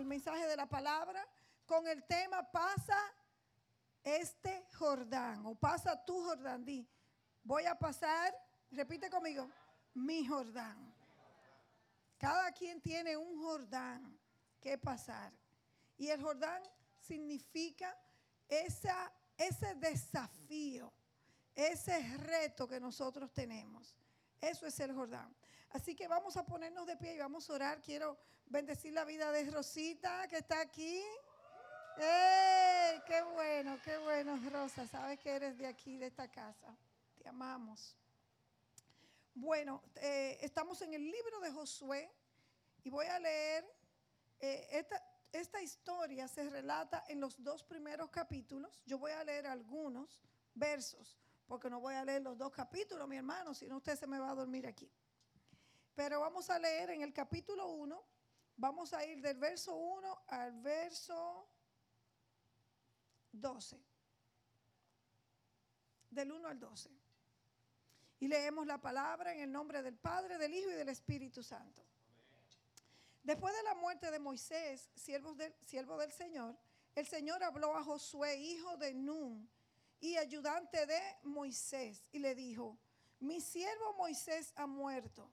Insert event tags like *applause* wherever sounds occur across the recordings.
el mensaje de la palabra con el tema pasa este Jordán o pasa tu Jordán. Di, voy a pasar, repite conmigo, mi Jordán. Cada quien tiene un Jordán que pasar. Y el Jordán significa ese desafío, ese reto que nosotros tenemos. Eso es el Jordán. Así que vamos a ponernos de pie y vamos a orar. Quiero bendecir la vida de Rosita que está aquí. ¡Ey! ¡Qué bueno, qué bueno, Rosa! Sabes que eres de aquí, de esta casa. Te amamos. Bueno, eh, estamos en el libro de Josué y voy a leer eh, esta, esta historia se relata en los dos primeros capítulos. Yo voy a leer algunos versos, porque no voy a leer los dos capítulos, mi hermano, si no usted se me va a dormir aquí. Pero vamos a leer en el capítulo 1, vamos a ir del verso 1 al verso 12. Del 1 al 12. Y leemos la palabra en el nombre del Padre, del Hijo y del Espíritu Santo. Después de la muerte de Moisés, siervo del, siervo del Señor, el Señor habló a Josué, hijo de Nun, y ayudante de Moisés, y le dijo, mi siervo Moisés ha muerto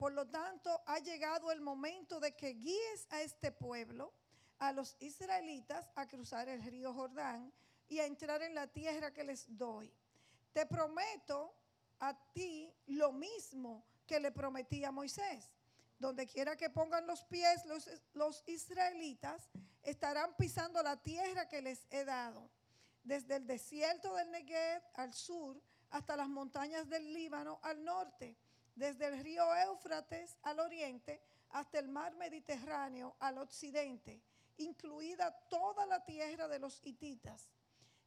por lo tanto, ha llegado el momento de que guíes a este pueblo, a los israelitas, a cruzar el río Jordán y a entrar en la tierra que les doy. Te prometo a ti lo mismo que le prometí a Moisés. Donde quiera que pongan los pies los, los israelitas, estarán pisando la tierra que les he dado. Desde el desierto del Negev al sur hasta las montañas del Líbano al norte desde el río Éufrates al oriente hasta el mar Mediterráneo al occidente, incluida toda la tierra de los hititas.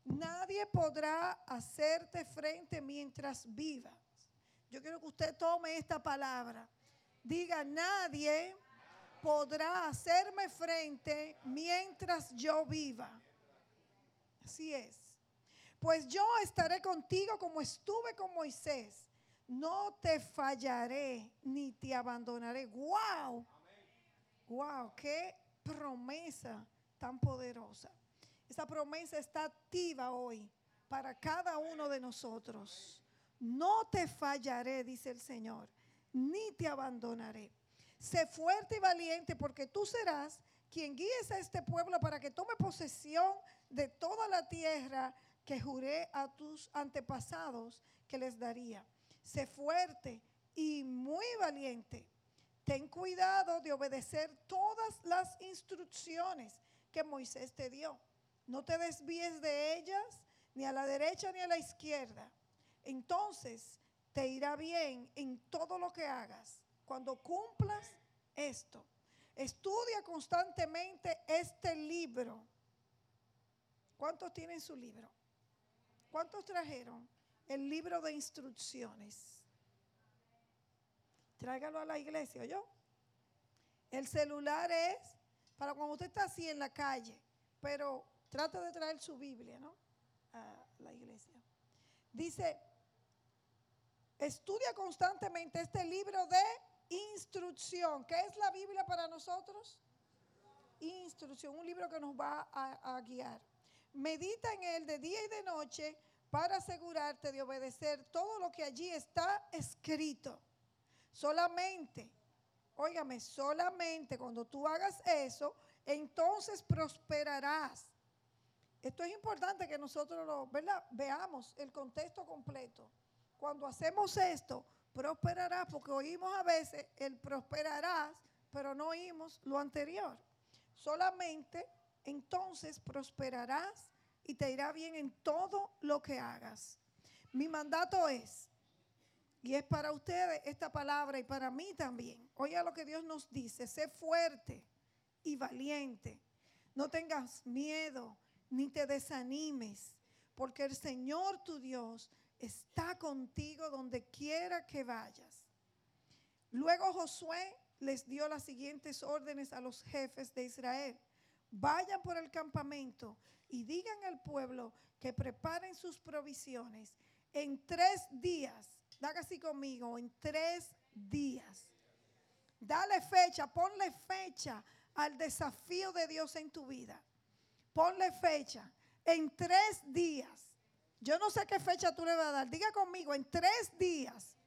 Nadie podrá hacerte frente mientras vivas. Yo quiero que usted tome esta palabra. Diga, nadie podrá hacerme frente mientras yo viva. Así es. Pues yo estaré contigo como estuve con Moisés no te fallaré ni te abandonaré. ¡Wow! ¡Wow! ¡Qué promesa tan poderosa! Esa promesa está activa hoy para cada uno de nosotros. No te fallaré, dice el Señor, ni te abandonaré. Sé fuerte y valiente porque tú serás quien guíes a este pueblo para que tome posesión de toda la tierra que juré a tus antepasados que les daría sé fuerte y muy valiente. Ten cuidado de obedecer todas las instrucciones que Moisés te dio. No te desvíes de ellas, ni a la derecha ni a la izquierda. Entonces te irá bien en todo lo que hagas cuando cumplas esto. Estudia constantemente este libro. ¿Cuántos tienen su libro? ¿Cuántos trajeron? El libro de instrucciones. Tráigalo a la iglesia, ¿yo? El celular es para cuando usted está así en la calle, pero trata de traer su Biblia, ¿no? A la iglesia. Dice, estudia constantemente este libro de instrucción. ¿Qué es la Biblia para nosotros? Instrucción, un libro que nos va a, a guiar. Medita en él de día y de noche para asegurarte de obedecer todo lo que allí está escrito. Solamente, óigame, solamente cuando tú hagas eso, entonces prosperarás. Esto es importante que nosotros ¿verdad? veamos el contexto completo. Cuando hacemos esto, prosperarás, porque oímos a veces el prosperarás, pero no oímos lo anterior. Solamente entonces prosperarás y te irá bien en todo lo que hagas. Mi mandato es, y es para ustedes esta palabra y para mí también. Oiga lo que Dios nos dice, sé fuerte y valiente. No tengas miedo ni te desanimes, porque el Señor tu Dios está contigo donde quiera que vayas. Luego Josué les dio las siguientes órdenes a los jefes de Israel vayan por el campamento y digan al pueblo que preparen sus provisiones. En tres días, haga así conmigo, en tres días Dale fecha, ponle fecha al desafío de Dios en tu vida. Ponle fecha. En tres días. Yo no sé qué fecha tú le vas a dar. Diga conmigo, en tres días.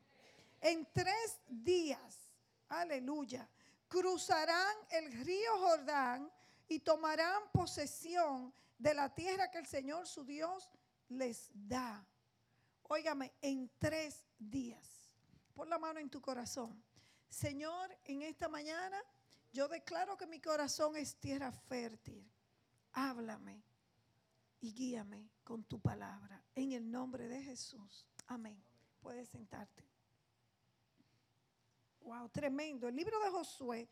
En tres días. Aleluya. Cruzarán el río Jordán y tomarán posesión de la tierra que el Señor su Dios les da. Óigame, en tres días. Pon la mano en tu corazón. Señor, en esta mañana yo declaro que mi corazón es tierra fértil. Háblame y guíame con tu palabra. En el nombre de Jesús. Amén. Puedes sentarte. Wow, tremendo. El libro de Josué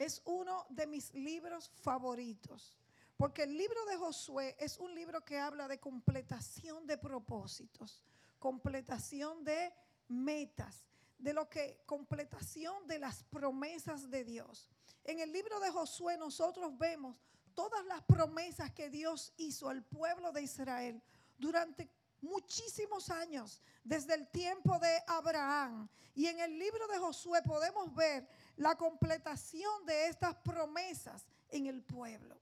es uno de mis libros favoritos. Porque el libro de Josué es un libro que habla de completación de propósitos, completación de metas, de lo que completación de las promesas de Dios. En el libro de Josué nosotros vemos todas las promesas que Dios hizo al pueblo de Israel durante muchísimos años, desde el tiempo de Abraham. Y en el libro de Josué podemos ver la completación de estas promesas en el pueblo.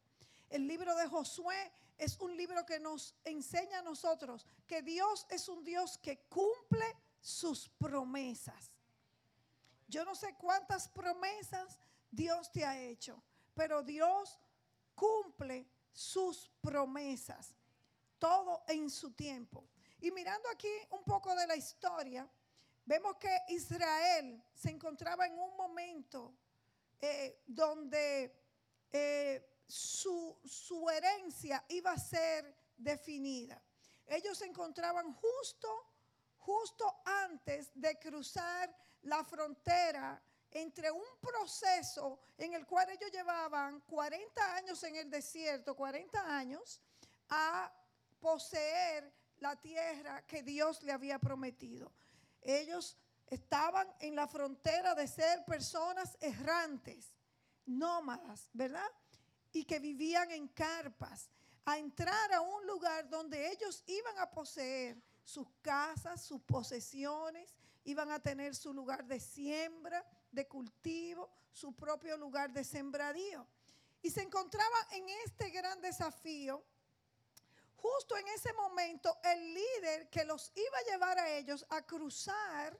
El libro de Josué es un libro que nos enseña a nosotros que Dios es un Dios que cumple sus promesas. Yo no sé cuántas promesas Dios te ha hecho, pero Dios cumple sus promesas, todo en su tiempo. Y mirando aquí un poco de la historia, vemos que Israel se encontraba en un momento eh, donde eh, su, su herencia iba a ser definida. Ellos se encontraban justo, justo antes de cruzar la frontera entre un proceso en el cual ellos llevaban 40 años en el desierto, 40 años, a poseer la tierra que Dios le había prometido. Ellos estaban en la frontera de ser personas errantes, nómadas, ¿verdad? Y que vivían en carpas, a entrar a un lugar donde ellos iban a poseer sus casas, sus posesiones, iban a tener su lugar de siembra, de cultivo, su propio lugar de sembradío. Y se encontraba en este gran desafío. Justo en ese momento, el líder que los iba a llevar a ellos a cruzar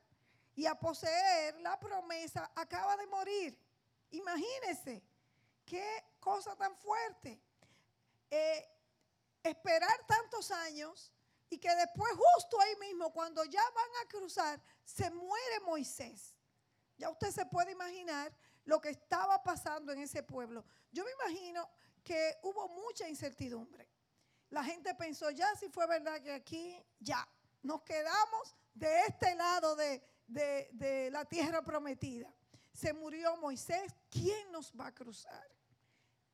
y a poseer la promesa acaba de morir. Imagínense, qué cosa tan fuerte. Eh, esperar tantos años y que después justo ahí mismo, cuando ya van a cruzar, se muere Moisés. Ya usted se puede imaginar lo que estaba pasando en ese pueblo. Yo me imagino que hubo mucha incertidumbre. La gente pensó, ya si fue verdad que aquí, ya, nos quedamos de este lado de, de la tierra prometida. Se murió Moisés, ¿quién nos va a cruzar?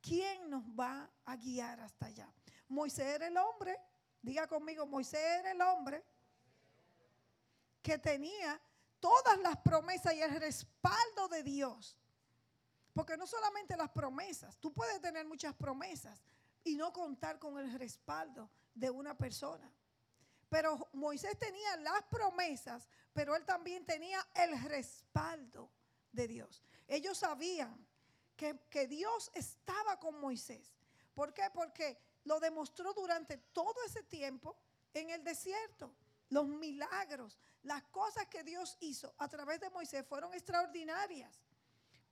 ¿Quién nos va a guiar hasta allá? Moisés era el hombre Diga conmigo, Moisés era el hombre que tenía todas las promesas y el respaldo de Dios. Porque no solamente las promesas, tú puedes tener muchas promesas y no contar con el respaldo de una persona. Pero Moisés tenía las promesas, pero él también tenía el respaldo de Dios. Ellos sabían que, que Dios estaba con Moisés. ¿Por qué? Porque lo demostró durante todo ese tiempo en el desierto. Los milagros, las cosas que Dios hizo a través de Moisés fueron extraordinarias.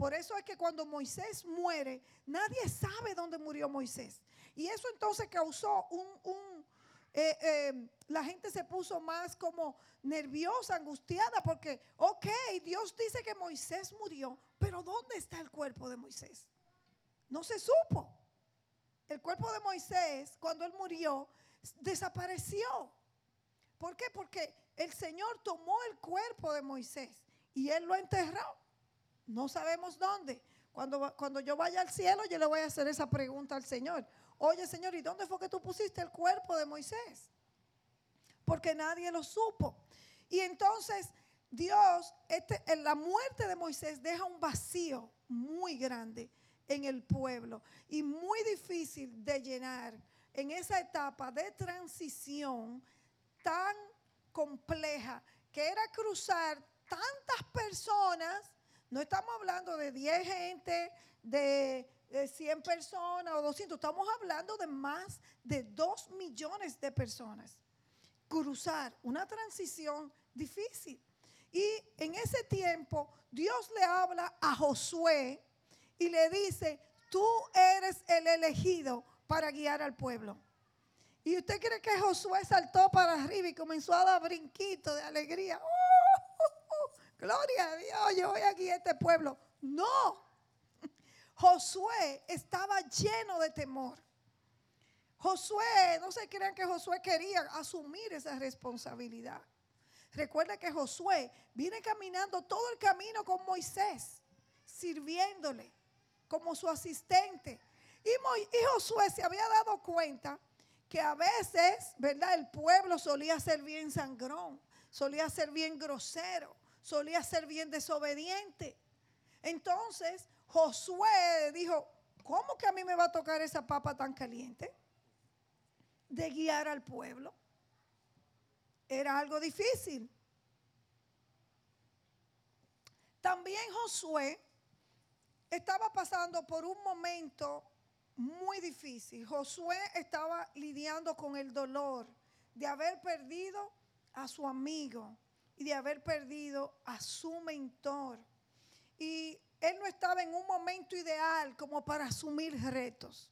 Por eso es que cuando Moisés muere, nadie sabe dónde murió Moisés. Y eso entonces causó un... Eh, eh, la gente se puso más como nerviosa, angustiada, porque, ok, Dios dice que Moisés murió, pero ¿dónde está el cuerpo de Moisés? No se supo el cuerpo de Moisés, cuando él murió, desapareció. ¿Por qué? Porque el Señor tomó el cuerpo de Moisés y él lo enterró. No sabemos dónde. Cuando, cuando yo vaya al cielo, yo le voy a hacer esa pregunta al Señor. Oye, Señor, ¿y dónde fue que tú pusiste el cuerpo de Moisés? Porque nadie lo supo. Y entonces Dios, este, en la muerte de Moisés deja un vacío muy grande en el pueblo y muy difícil de llenar en esa etapa de transición tan compleja que era cruzar tantas personas No estamos hablando de 10 gente, de, 100 personas o 200. Estamos hablando de más de 2 millones de personas. Cruzar una transición difícil. Y en ese tiempo Dios le habla a Josué y le dice, tú eres el elegido para guiar al pueblo. Y usted cree que Josué saltó para arriba y comenzó a dar brinquitos de alegría. Gloria a Dios, yo voy aquí a este pueblo. No. *laughs* Josué estaba lleno de temor. Josué, no se crean que Josué quería asumir esa responsabilidad. Recuerda que Josué viene caminando todo el camino con Moisés, sirviéndole como su asistente. Y, y Josué se había dado cuenta que a veces, ¿verdad? El pueblo solía ser bien sangrón, solía ser bien grosero, solía ser bien desobediente. Entonces, Josué dijo, ¿cómo que a mí me va a tocar esa papa tan caliente? De guiar al pueblo. Era algo difícil. También Josué estaba pasando por un momento muy difícil. Josué estaba lidiando con el dolor de haber perdido a su amigo y de haber perdido a su mentor. Y él no estaba en un momento ideal como para asumir retos.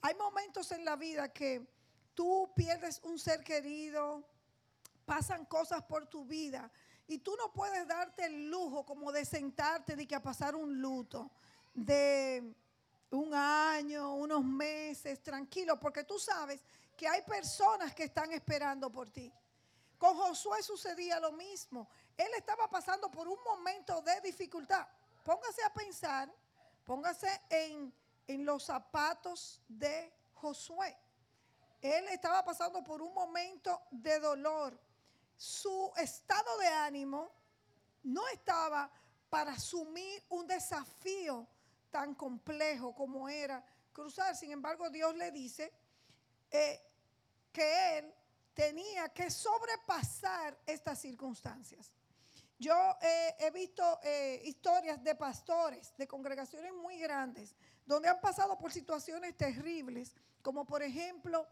Hay momentos en la vida que tú pierdes un ser querido, pasan cosas por tu vida y tú no puedes darte el lujo como de sentarte de que a pasar un luto de un año, unos meses, tranquilo, porque tú sabes que hay personas que están esperando por ti. Con Josué sucedía lo mismo. Él estaba pasando por un momento de dificultad. Póngase a pensar, póngase en, en los zapatos de Josué. Él estaba pasando por un momento de dolor. Su estado de ánimo no estaba para asumir un desafío tan complejo como era cruzar. Sin embargo, Dios le dice eh, que él tenía que sobrepasar estas circunstancias. Yo eh, he visto eh, historias de pastores, de congregaciones muy grandes, donde han pasado por situaciones terribles, como por ejemplo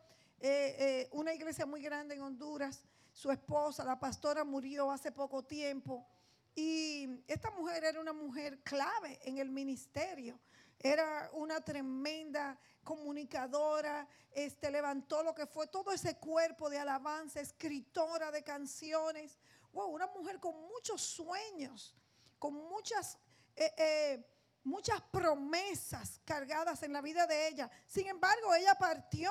una iglesia muy grande en Honduras, su esposa, la pastora, murió hace poco tiempo y esta mujer era una mujer clave en el ministerio. Era una tremenda comunicadora, este, levantó lo que fue todo ese cuerpo de alabanza, escritora de canciones. Wow, una mujer con muchos sueños, con muchas, eh, eh, muchas promesas cargadas en la vida de ella. Sin embargo, ella partió.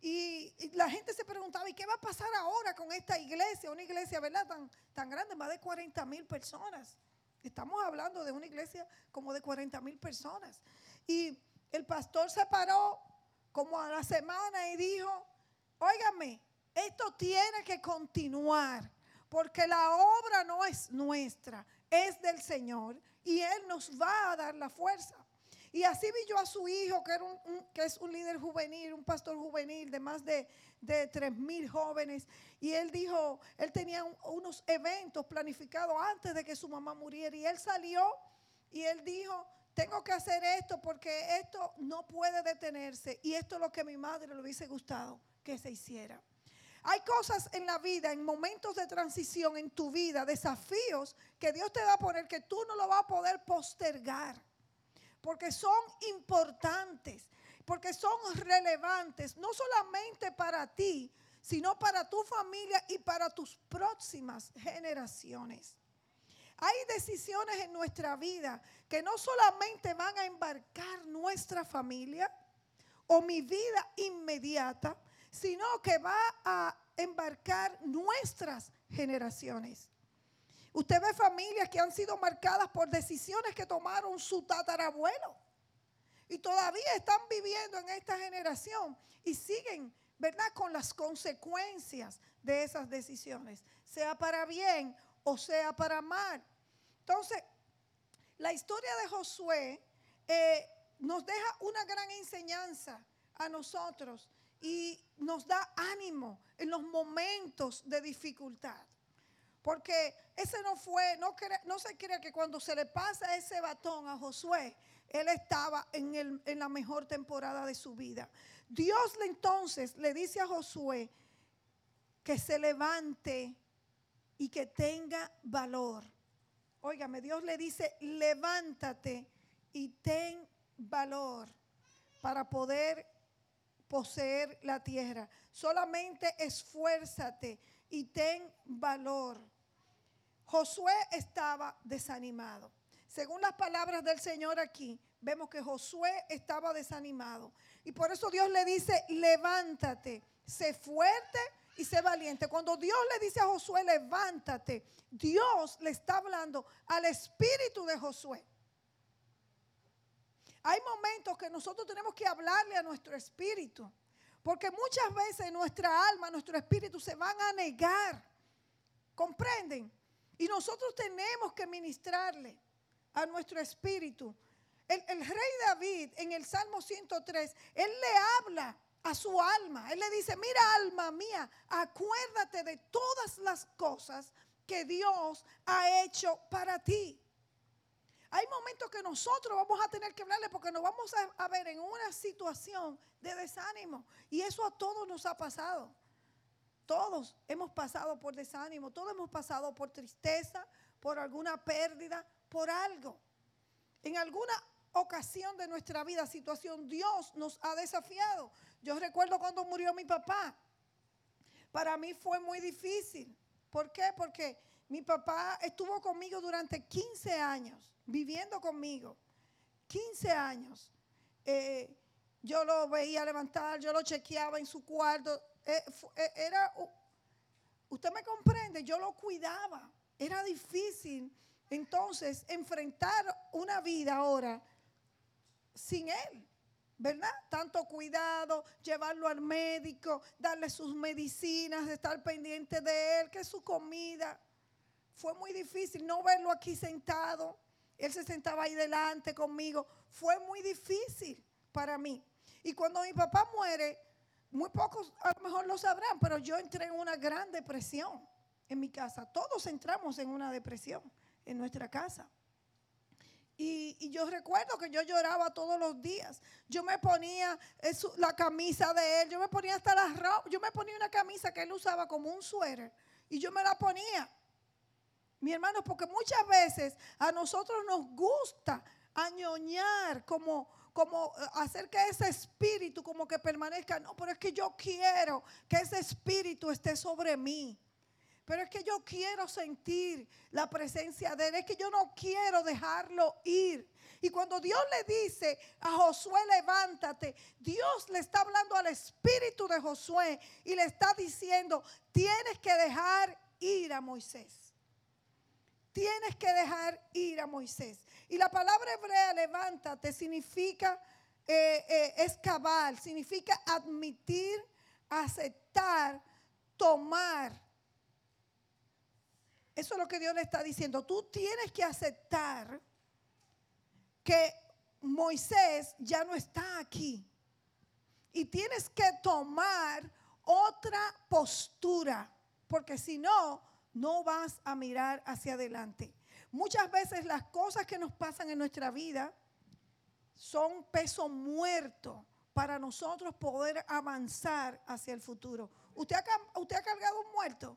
Y, la gente se preguntaba, ¿y qué va a pasar ahora con esta iglesia? Una iglesia, ¿verdad? Tan, tan grande, más de 40 mil personas. Estamos hablando de una iglesia como de 40 mil personas. Y el pastor se paró como a la semana y dijo, óigame, esto tiene que continuar, porque la obra no es nuestra, es del Señor y Él nos va a dar la fuerza. Y así vi yo a su hijo, que, era un, es un líder juvenil, un pastor juvenil de más de, de 3 mil jóvenes. Y él dijo, él tenía unos eventos planificados antes de que su mamá muriera. Y él salió y él dijo, tengo que hacer esto porque esto no puede detenerse. Y esto es lo que a mi madre le hubiese gustado que se hiciera. Hay cosas en la vida, en momentos de transición en tu vida, desafíos que Dios te va a poner que tú no lo vas a poder postergar porque son importantes, porque son relevantes, no solamente para ti, sino para tu familia y para tus próximas generaciones. Hay decisiones en nuestra vida que no solamente van a embarcar nuestra familia o mi vida inmediata, sino que va a embarcar nuestras generaciones. Usted ve familias que han sido marcadas por decisiones que tomaron su tatarabuelo y todavía están viviendo en esta generación y siguen, ¿verdad?, con las consecuencias de esas decisiones, sea para bien o sea para mal. Entonces, la historia de Josué eh, nos deja una gran enseñanza a nosotros y nos da ánimo en los momentos de dificultad. Porque ese no fue, no, no se cree que cuando se le pasa ese batón a Josué, él estaba en, en la mejor temporada de su vida. Dios le entonces le dice a Josué que se levante y que tenga valor. Óigame, Dios le dice, levántate y ten valor para poder poseer la tierra. Solamente esfuérzate y ten valor. Josué estaba desanimado. Según las palabras del Señor aquí, vemos que Josué estaba desanimado. Y por eso Dios le dice, levántate, sé fuerte y sé valiente. Cuando Dios le dice a Josué, levántate, Dios le está hablando al espíritu de Josué. Hay momentos que nosotros tenemos que hablarle a nuestro espíritu. Porque muchas veces nuestra alma, nuestro espíritu se van a negar. ¿Comprenden? Y nosotros tenemos que ministrarle a nuestro espíritu. El, rey David en el Salmo 103, él le habla a su alma. Él le dice, mira alma mía, acuérdate de todas las cosas que Dios ha hecho para ti. Hay momentos que nosotros vamos a tener que hablarle porque nos vamos a, ver en una situación de desánimo. Y eso a todos nos ha pasado. Todos hemos pasado por desánimo, todos hemos pasado por tristeza, por alguna pérdida, por algo. En alguna ocasión de nuestra vida, situación, Dios nos ha desafiado. Yo recuerdo cuando murió mi papá. Para mí fue muy difícil. ¿Por qué? Porque mi papá estuvo conmigo durante 15 años viviendo conmigo. 15 años. Eh, yo lo veía levantar, yo lo chequeaba en su cuarto. Eh, eh, era, usted me comprende, yo lo cuidaba. Era difícil entonces enfrentar una vida ahora sin él. ¿verdad? Tanto cuidado, llevarlo al médico, darle sus medicinas, estar pendiente de él, que su comida. Fue muy difícil no verlo aquí sentado. Él se sentaba ahí delante conmigo. Fue muy difícil para mí. Y cuando mi papá muere, muy pocos a lo mejor lo sabrán, pero yo entré en una gran depresión en mi casa. Todos entramos en una depresión en nuestra casa. Y, yo recuerdo que yo lloraba todos los días. Yo me ponía la camisa de él, yo me ponía hasta las ropa, yo me ponía una camisa que él usaba como un suéter y yo me la ponía. Mi hermano, porque muchas veces a nosotros nos gusta añoñar, como, como eh, hacer que ese espíritu como que permanezca. No, pero es que yo quiero que ese espíritu esté sobre mí. Pero es que yo quiero sentir la presencia de Él. Es que yo no quiero dejarlo ir. Y cuando Dios le dice a Josué, levántate, Dios le está hablando al espíritu de Josué y le está diciendo, tienes que dejar ir a Moisés tienes que dejar ir a Moisés. Y la palabra hebrea, levántate, significa eh, eh, escabar, significa admitir, aceptar, tomar. Eso es lo que Dios le está diciendo. Tú tienes que aceptar que Moisés ya no está aquí. Y tienes que tomar otra postura, porque si no, no vas a mirar hacia adelante. Muchas veces las cosas que nos pasan en nuestra vida son peso muerto para nosotros poder avanzar hacia el futuro. ¿Usted ha, cargado un muerto?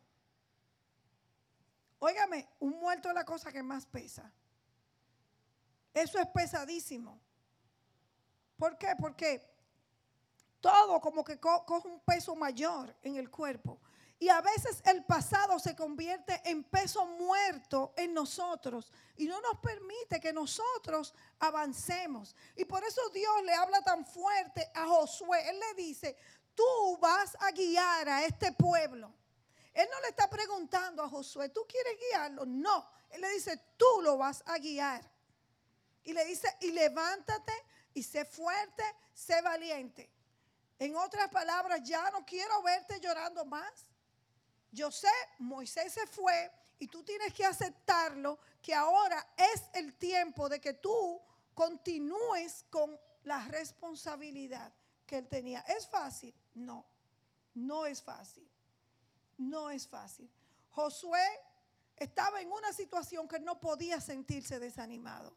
Óigame, un muerto es la cosa que más pesa. Eso es pesadísimo. ¿Por qué? Porque todo como que coge un peso mayor en el cuerpo. Y a veces el pasado se convierte en peso muerto en nosotros y no nos permite que nosotros avancemos. Y por eso Dios le habla tan fuerte a Josué. Él le dice, tú vas a guiar a este pueblo. Él no le está preguntando a Josué, ¿tú quieres guiarlo? No, él le dice, tú lo vas a guiar. Y le dice, y levántate y sé fuerte, sé valiente. En otras palabras, ya no quiero verte llorando más. Yo sé, Moisés se fue y tú tienes que aceptarlo, que ahora es el tiempo de que tú continúes con la responsabilidad que él tenía. ¿Es fácil? No, no es fácil. No es fácil. Josué estaba en una situación que no podía sentirse desanimado.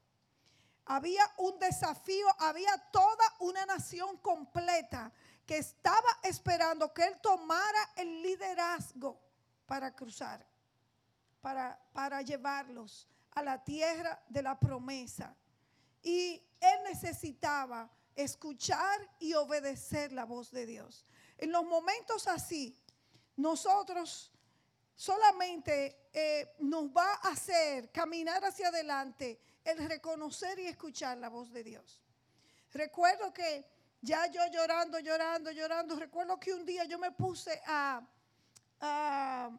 Había un desafío, había toda una nación completa que estaba esperando que él tomara el liderazgo para cruzar, para, para llevarlos a la tierra de la promesa. Y él necesitaba escuchar y obedecer la voz de Dios. En los momentos así, nosotros solamente eh, nos va a hacer caminar hacia adelante el reconocer y escuchar la voz de Dios. Recuerdo que ya yo llorando, llorando, llorando, recuerdo que un día yo me puse a, a,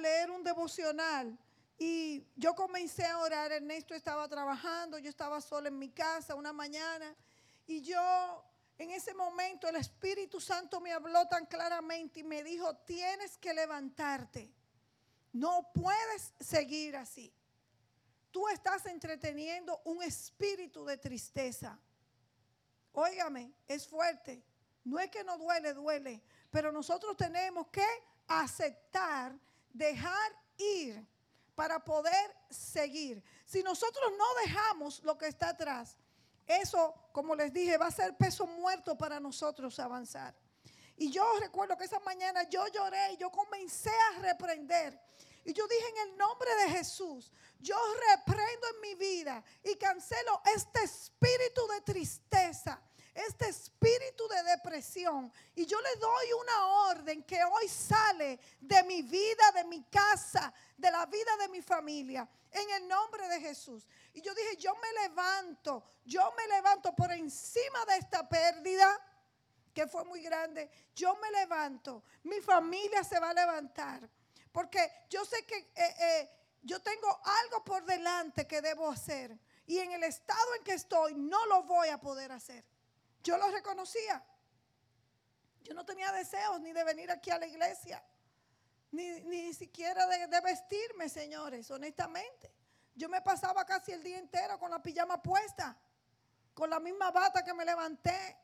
leer un devocional y yo comencé a orar, Ernesto estaba trabajando, yo estaba sola en mi casa una mañana y yo en ese momento el Espíritu Santo me habló tan claramente y me dijo, tienes que levantarte, no puedes seguir así. Tú estás entreteniendo un espíritu de tristeza. Óigame, es fuerte. No es que no duele, duele. Pero nosotros tenemos que aceptar, dejar ir para poder seguir. Si nosotros no dejamos lo que está atrás, eso, como les dije, va a ser peso muerto para nosotros avanzar. Y yo recuerdo que esa mañana yo lloré y yo comencé a reprender. Y yo dije en el nombre de Jesús, yo reprendo en mi vida y cancelo este espíritu de tristeza, este espíritu de depresión. Y yo le doy una orden que hoy sale de mi vida, de mi casa, de la vida de mi familia, en el nombre de Jesús. Y yo dije, yo me levanto, yo me levanto por encima de esta pérdida que fue muy grande. Yo me levanto, mi familia se va a levantar. Porque yo sé que eh, eh, yo tengo algo por delante que debo hacer. Y en el estado en que estoy no lo voy a poder hacer. Yo lo reconocía. Yo no tenía deseos ni de venir aquí a la iglesia, ni, siquiera de, vestirme, señores, honestamente. Yo me pasaba casi el día entero con la pijama puesta, con la misma bata que me levanté.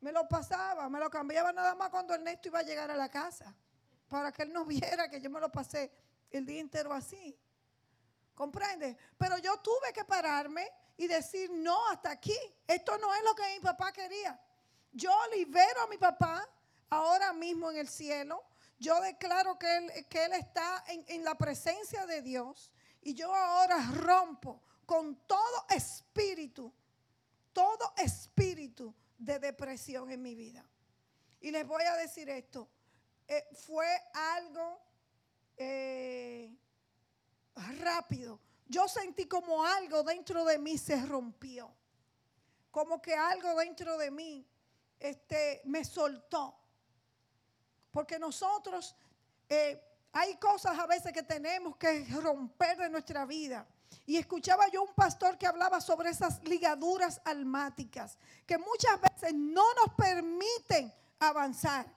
Me lo pasaba, me lo cambiaba nada más cuando Ernesto iba a llegar a la casa, para que él no viera que yo me lo pasé el día entero así. ¿Comprende? Pero yo tuve que pararme y decir, no, hasta aquí. Esto no es lo que mi papá quería. Yo libero a mi papá ahora mismo en el cielo. Yo declaro que él, que él está en, en la presencia de Dios. Y yo ahora rompo con todo espíritu, todo espíritu de depresión en mi vida. Y les voy a decir esto. Eh, fue algo eh, rápido yo sentí como algo dentro de mí se rompió. Como que algo dentro de mí este, me soltó. Porque nosotros eh, hay cosas a veces que tenemos que romper de nuestra vida. Y escuchaba yo un pastor que hablaba sobre esas ligaduras almáticas que muchas veces no nos permiten avanzar.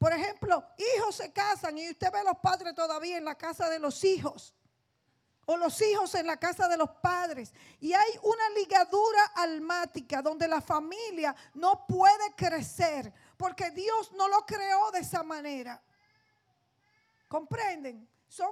Por ejemplo, hijos se casan y usted ve a los padres todavía en la casa de los hijos o los hijos en la casa de los padres. Y hay una ligadura almática donde la familia no puede crecer porque Dios no lo creó de esa manera. ¿Comprenden? Son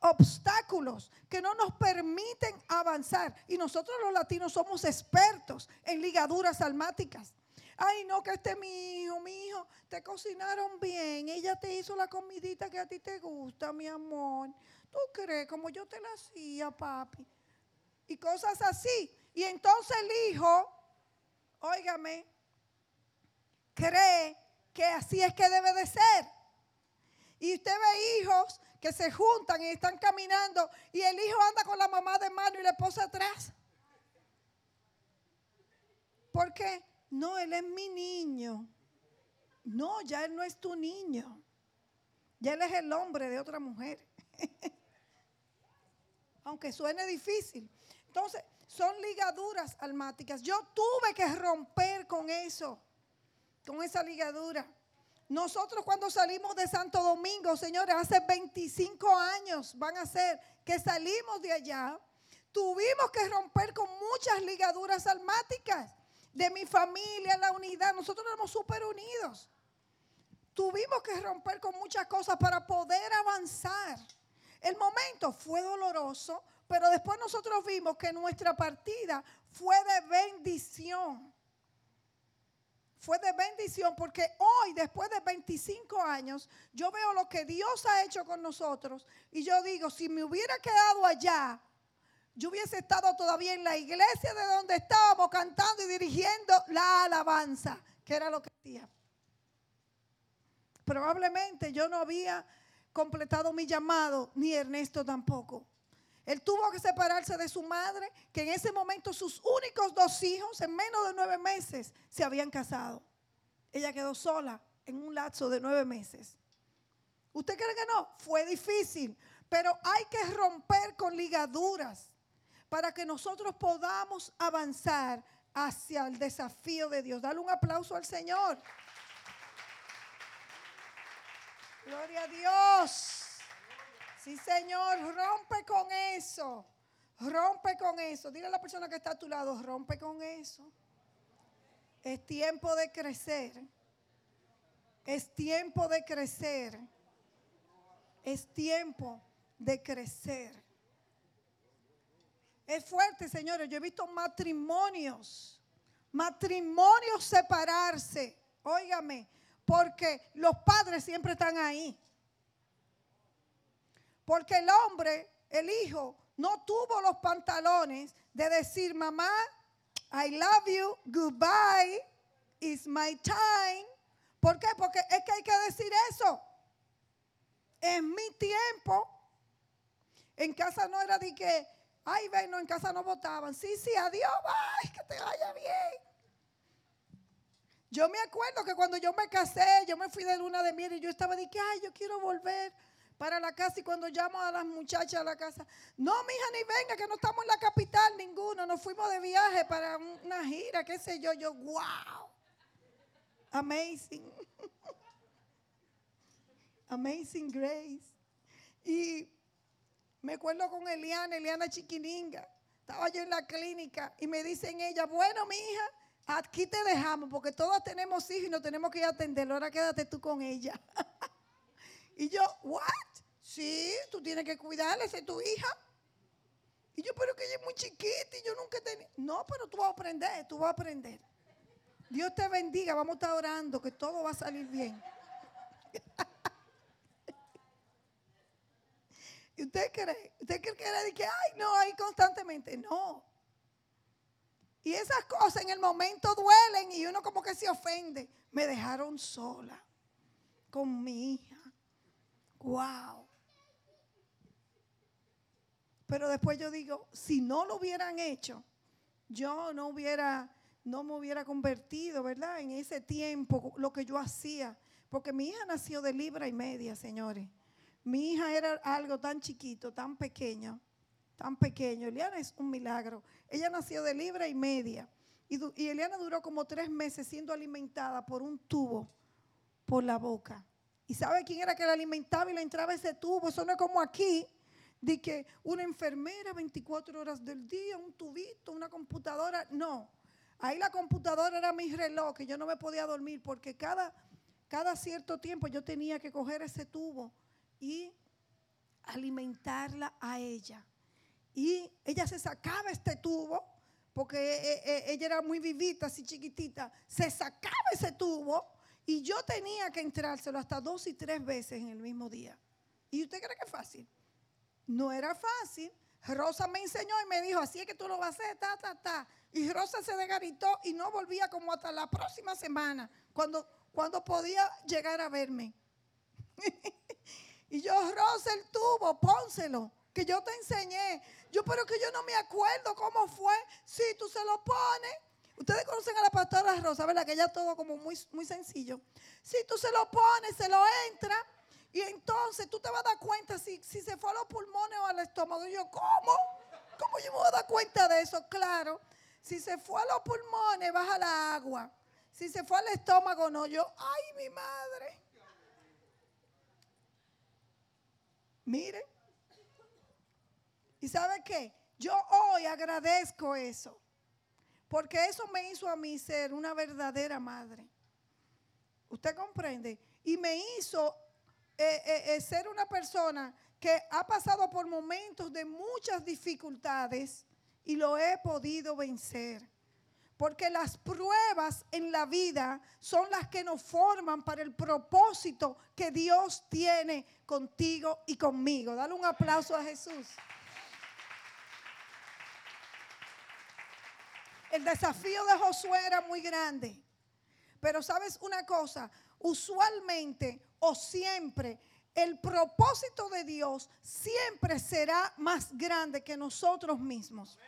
obstáculos que no nos permiten avanzar. Y nosotros los latinos somos expertos en ligaduras almáticas. Ay, no, que este es mi hijo, mi hijo, te cocinaron bien. Ella te hizo la comidita que a ti te gusta, mi amor. ¿Tú crees como yo te la hacía, papi? Y cosas así. Y entonces el hijo, óigame, cree que así es que debe de ser. Y usted ve hijos que se juntan y están caminando y el hijo anda con la mamá de mano y la esposa atrás. ¿Por qué? No, él es mi niño. No, ya él no es tu niño. Ya él es el hombre de otra mujer. *laughs* aunque suene difícil. Entonces, son ligaduras almáticas. Yo tuve que romper con eso, con esa ligadura. Nosotros cuando salimos de Santo Domingo, señores, hace 25 años van a ser que salimos de allá, tuvimos que romper con muchas ligaduras almáticas de mi familia, la unidad. Nosotros éramos súper unidos. Tuvimos que romper con muchas cosas para poder avanzar. El momento fue doloroso, pero después nosotros vimos que nuestra partida fue de bendición. Fue de bendición porque hoy, después de 25 años, yo veo lo que Dios ha hecho con nosotros y yo digo, si me hubiera quedado allá, yo hubiese estado todavía en la iglesia de donde estábamos cantando y dirigiendo la alabanza, que era lo que hacía. Probablemente yo no había completado mi llamado, ni Ernesto tampoco. Él tuvo que separarse de su madre, que en ese momento sus únicos dos hijos, en menos de nueve meses, se habían casado. Ella quedó sola en un lapso de nueve meses. ¿Usted cree que no? Fue difícil, pero hay que romper con ligaduras para que nosotros podamos avanzar hacia el desafío de Dios. Dale un aplauso al Señor. Gloria a Dios. Sí, Señor, rompe con eso. Rompe con eso. Dile a la persona que está a tu lado, rompe con eso. Es tiempo de crecer. Es tiempo de crecer. Es tiempo de crecer. Es fuerte, señores. Yo he visto matrimonios, matrimonios separarse. Óigame, porque los padres siempre están ahí. Porque el hombre, el hijo, no tuvo los pantalones de decir, mamá, I love you, goodbye, it's my time. ¿Por qué? Porque es que hay que decir eso. En mi tiempo, en casa no era de que, ay, ven, en casa no votaban. Sí, sí, adiós, bye, que te vaya bien. Yo me acuerdo que cuando yo me casé, yo me fui de luna de miel y yo estaba de que, ay, yo quiero volver para la casa y cuando llamo a las muchachas a la casa, no, mija, ni venga, que no estamos en la capital ninguno, nos fuimos de viaje para una gira, qué sé yo, yo, wow, amazing, *laughs* amazing grace. Y me acuerdo con Eliana, Eliana Chiquininga, estaba yo en la clínica y me dicen ella, bueno, mi hija, aquí te dejamos porque todos tenemos hijos y no tenemos que ir a atenderlo, ahora quédate tú con ella. *laughs* y yo, ¿what? Sí, tú tienes que cuidarle, esa es tu hija. Y yo, pero que ella es muy chiquita y yo nunca tenido. No, pero tú vas a aprender, tú vas a aprender. Dios te bendiga, vamos a estar orando que todo va a salir bien. *laughs* ¿Y usted cree? ¿Usted cree que era de que, ay, no, ahí constantemente? No. Y esas cosas en el momento duelen y uno como que se ofende. Me dejaron sola con mi hija. Wow. Pero después yo digo, si no lo hubieran hecho, yo no hubiera, no me hubiera convertido, ¿verdad? En ese tiempo, lo que yo hacía. Porque mi hija nació de libra y media, señores. Mi hija era algo tan chiquito, tan pequeño tan pequeño. Eliana es un milagro. Ella nació de libra y media. Y, Eliana duró como tres meses siendo alimentada por un tubo por la boca. ¿Y sabe quién era que la alimentaba y le entraba ese tubo? Eso no es como aquí, de que una enfermera 24 horas del día, un tubito, una computadora. No. Ahí la computadora era mi reloj, que yo no me podía dormir porque cada, cada cierto tiempo yo tenía que coger ese tubo y alimentarla a ella. Y ella se sacaba este tubo, porque eh, eh, ella era muy vivita, así chiquitita. Se sacaba ese tubo y yo tenía que entrárselo hasta dos y tres veces en el mismo día. ¿Y usted cree que es fácil? No era fácil. Rosa me enseñó y me dijo, así es que tú lo vas a hacer, ta, ta, ta. Y Rosa se desgaritó y no volvía como hasta la próxima semana, cuando, cuando podía llegar a verme. *laughs* y yo, Rosa, el tubo, pónselo, que yo te enseñé. Yo, pero que yo no me acuerdo cómo fue. Si tú se lo pones. Ustedes conocen a la pastora Rosa, ¿verdad? Que ella todo como muy, muy sencillo. Si tú se lo pones, se lo entra. Y entonces tú te vas a dar cuenta si, si se fue a los pulmones o al estómago. Yo, ¿cómo? ¿Cómo yo me voy a dar cuenta de eso? Claro. Si se fue a los pulmones, baja la agua. Si se fue al estómago, no. Yo, ay, mi madre. Miren. ¿Y sabe qué? Yo hoy agradezco eso. Porque eso me hizo a mí ser una verdadera madre. ¿Usted comprende? Y me hizo eh, eh, eh, ser una persona que ha pasado por momentos de muchas dificultades y lo he podido vencer. Porque las pruebas en la vida son las que nos forman para el propósito que Dios tiene contigo y conmigo. Dale un aplauso a Jesús. El desafío de Josué era muy grande. Pero sabes una cosa, usualmente o siempre el propósito de Dios siempre será más grande que nosotros mismos.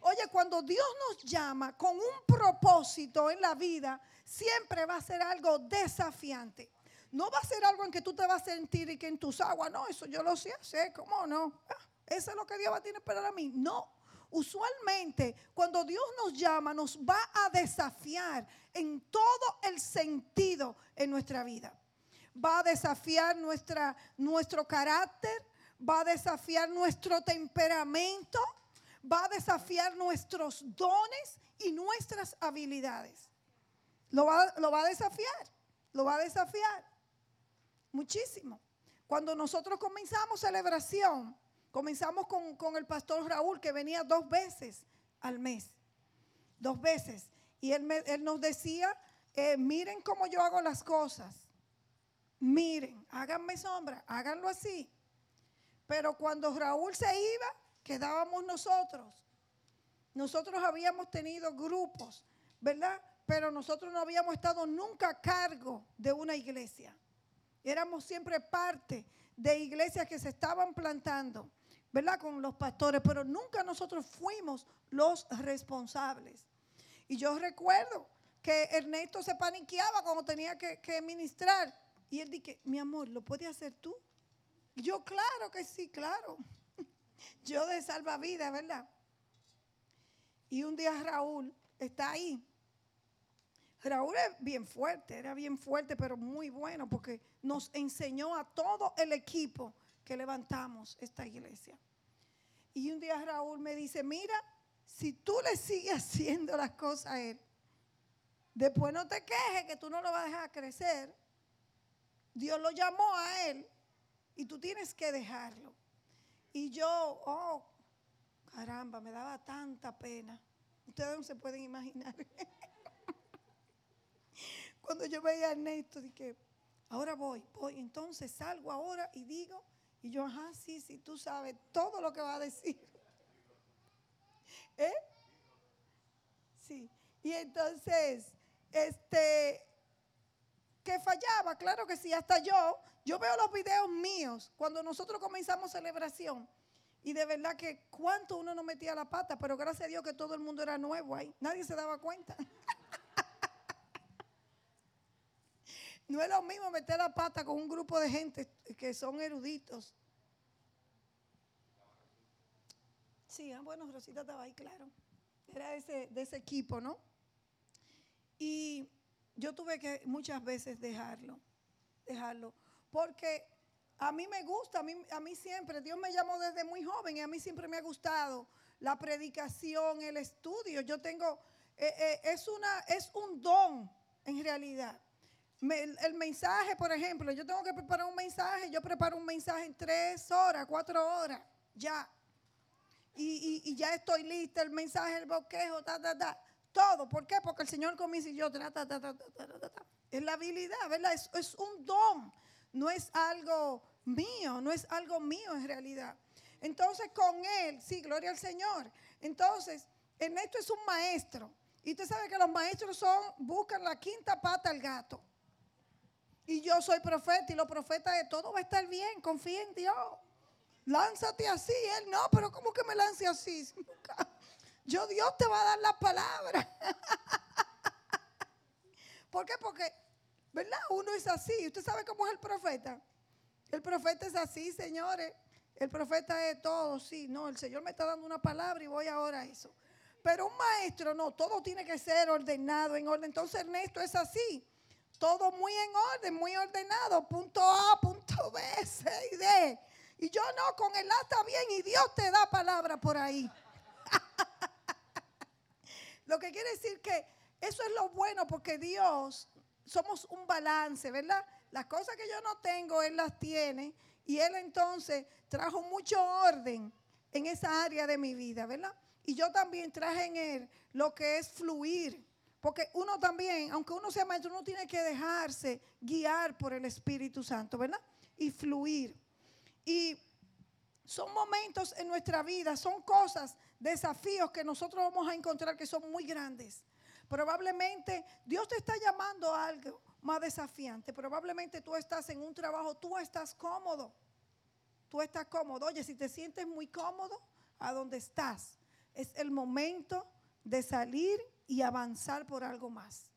Oye, cuando Dios nos llama con un propósito en la vida, siempre va a ser algo desafiante. No va a ser algo en que tú te vas a sentir y que en tus aguas, no, eso yo lo sé hacer, ¿cómo no? Ah, eso es lo que Dios va a tener para mí. No, usualmente cuando Dios nos llama nos va a desafiar en todo el sentido en nuestra vida. Va a desafiar nuestra, nuestro carácter, va a desafiar nuestro temperamento, va a desafiar nuestros dones y nuestras habilidades. Lo va, lo va a desafiar, lo va a desafiar muchísimo. Cuando nosotros comenzamos celebración, Comenzamos con, el pastor Raúl, que venía dos veces al mes. Dos veces. Y él, nos decía, eh, miren cómo yo hago las cosas. Miren, háganme sombra, háganlo así. Pero cuando Raúl se iba, quedábamos nosotros. Nosotros habíamos tenido grupos, ¿verdad? Pero nosotros no habíamos estado nunca a cargo de una iglesia. Éramos siempre parte de iglesias que se estaban plantando. ¿Verdad? Con los pastores, pero nunca nosotros fuimos los responsables. Y yo recuerdo que Ernesto se paniqueaba cuando tenía que, ministrar. Y él dije, mi amor, ¿lo puedes hacer tú? yo, claro que sí, claro. *laughs* yo de salvavidas, ¿verdad? Y un día Raúl está ahí. Raúl es bien fuerte, era bien fuerte, pero muy bueno, porque nos enseñó a todo el equipo que levantamos esta iglesia. Y un día Raúl me dice, mira, si tú le sigues *laughs* haciendo las cosas a él, después no te quejes que tú no lo vas a dejar crecer. Dios lo llamó a él y tú tienes que dejarlo. Y yo, oh, caramba, me daba tanta pena. Ustedes no se pueden imaginar. *laughs* Cuando yo veía a Ernesto, dije, ahora voy, voy. Entonces salgo ahora y digo, y yo, ajá, sí, sí, tú sabes todo lo que va a decir. ¿Eh? Sí. Y entonces, este, que fallaba, claro que sí, hasta yo, yo veo los videos míos cuando nosotros comenzamos celebración. Y de verdad que cuánto uno no metía la pata, pero gracias a Dios que todo el mundo era nuevo ahí. Nadie se daba cuenta. *laughs* No es lo mismo meter la pata con un grupo de gente que son eruditos. Sí, ah, bueno, Rosita estaba ahí, claro. Era ese, de ese equipo, ¿no? Y yo tuve que muchas veces dejarlo, dejarlo, porque a mí me gusta, a mí, a mí siempre, Dios me llamó desde muy joven y a mí siempre me ha gustado la predicación, el estudio. Yo tengo, eh, eh, es, una, es un don en realidad el, mensaje, por ejemplo, yo tengo que preparar un mensaje, yo preparo un mensaje en tres horas, cuatro horas, ya. Y, ya estoy lista, el mensaje, el boquejo, ta, ta, ta, todo. ¿Por qué? Porque el Señor comienza y yo, ta, ta, ta, ta, ta, Es la habilidad, ¿verdad? Es, es un don, no es algo mío, no es algo mío en realidad. Entonces con Él, sí, gloria al Señor. Entonces, Ernesto es un maestro. Y usted sabe que los maestros son, buscan la quinta pata al gato. Y yo soy profeta y los profetas de todo va a estar bien. Confía en Dios. Lánzate así. Él no, pero ¿cómo que me lance así? *laughs* Yo, Dios te va a dar la palabra. *laughs* ¿Por qué? Porque, ¿verdad? Uno es así. ¿Usted sabe cómo es el profeta? El profeta es así, señores. El profeta es todo, sí. No, el Señor me está dando una palabra y voy ahora a eso. Pero un maestro, no, todo tiene que ser ordenado, en orden. Entonces Ernesto es así. Todo muy en orden, muy ordenado. Punto A, punto B, *laughs* C y D. Y yo no, con el A está bien y Dios te da palabra por ahí. *laughs* lo que quiere decir que eso es lo bueno porque Dios somos un balance, ¿verdad? Las cosas que yo no tengo, Él las tiene. Y Él entonces trajo mucho orden en esa área de mi vida, ¿verdad? Y yo también traje en Él lo que es fluir. Porque uno también, aunque uno sea maestro, uno tiene que dejarse guiar por el Espíritu Santo, ¿verdad? Y fluir. Y son momentos en nuestra vida, son cosas, desafíos que nosotros vamos a encontrar que son muy grandes. Probablemente Dios te está llamando a algo más desafiante. Probablemente tú estás en un trabajo, tú estás cómodo. Tú estás cómodo. Oye, si te sientes muy cómodo, a donde estás, es el momento de salir y avanzar por algo más.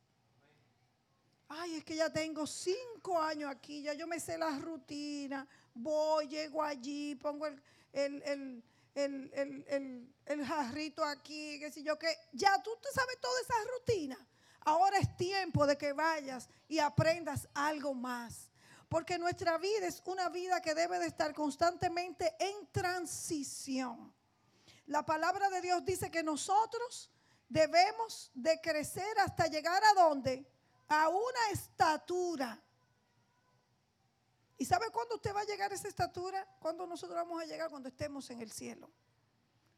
Ay, es que ya tengo cinco años aquí, ya yo me sé la rutina, voy, llego allí, pongo el, el, el, jarrito aquí, qué sé yo, que ya tú te sabes toda esa rutina. Ahora es tiempo de que vayas y aprendas algo más. Porque nuestra vida es una vida que debe de estar constantemente en transición. La palabra de Dios dice que nosotros debemos de crecer hasta llegar a dónde? A una estatura ¿Y sabe cuándo usted va a llegar a esa estatura? Cuando nosotros vamos a llegar, cuando estemos en el cielo.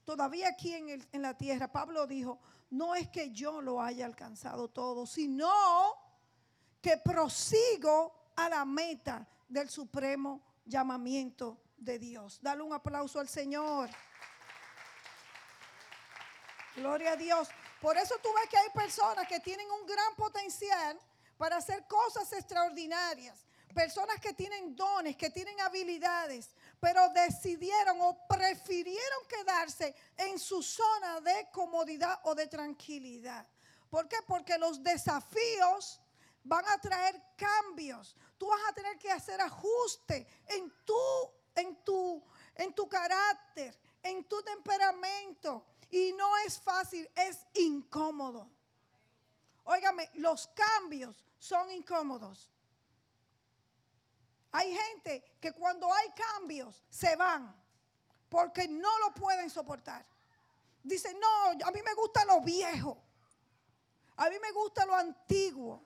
Todavía aquí en, en la tierra, Pablo dijo, no es que yo lo haya alcanzado todo, sino que prosigo a la meta del supremo llamamiento de Dios. Dale un aplauso al Señor. Gloria a Dios. Por eso tú ves que hay personas que tienen un gran potencial para hacer cosas extraordinarias personas que tienen dones, que tienen habilidades, pero decidieron o prefirieron quedarse en su zona de comodidad o de tranquilidad. ¿Por qué? Porque los desafíos van a traer cambios. Tú vas a tener que hacer ajuste en tu, en tu, en tu carácter, en tu temperamento. Y no es fácil, es incómodo. Óigame, los cambios son incómodos. Hay gente que cuando hay cambios se van porque no lo pueden soportar. Dicen, no, a mí me gusta lo viejo. A mí me gusta lo antiguo.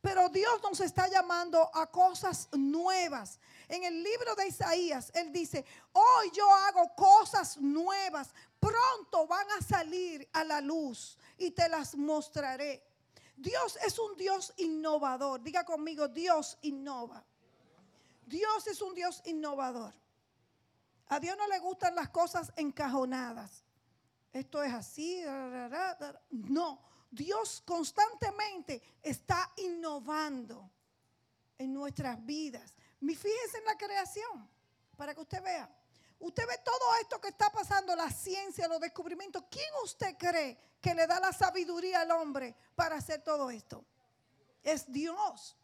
Pero Dios nos está llamando a cosas nuevas. En el libro de Isaías, Él dice, hoy yo hago cosas nuevas. Pronto van a salir a la luz y te las mostraré. Dios es un Dios innovador. Diga conmigo, Dios innova. Dios es un Dios innovador. A Dios no le gustan las cosas encajonadas. Esto es así. No, Dios constantemente está innovando en nuestras vidas. Fíjese en la creación, para que usted vea. Usted ve todo esto que está pasando, la ciencia, los descubrimientos. ¿Quién usted cree que le da la sabiduría al hombre para hacer todo esto? Es Dios.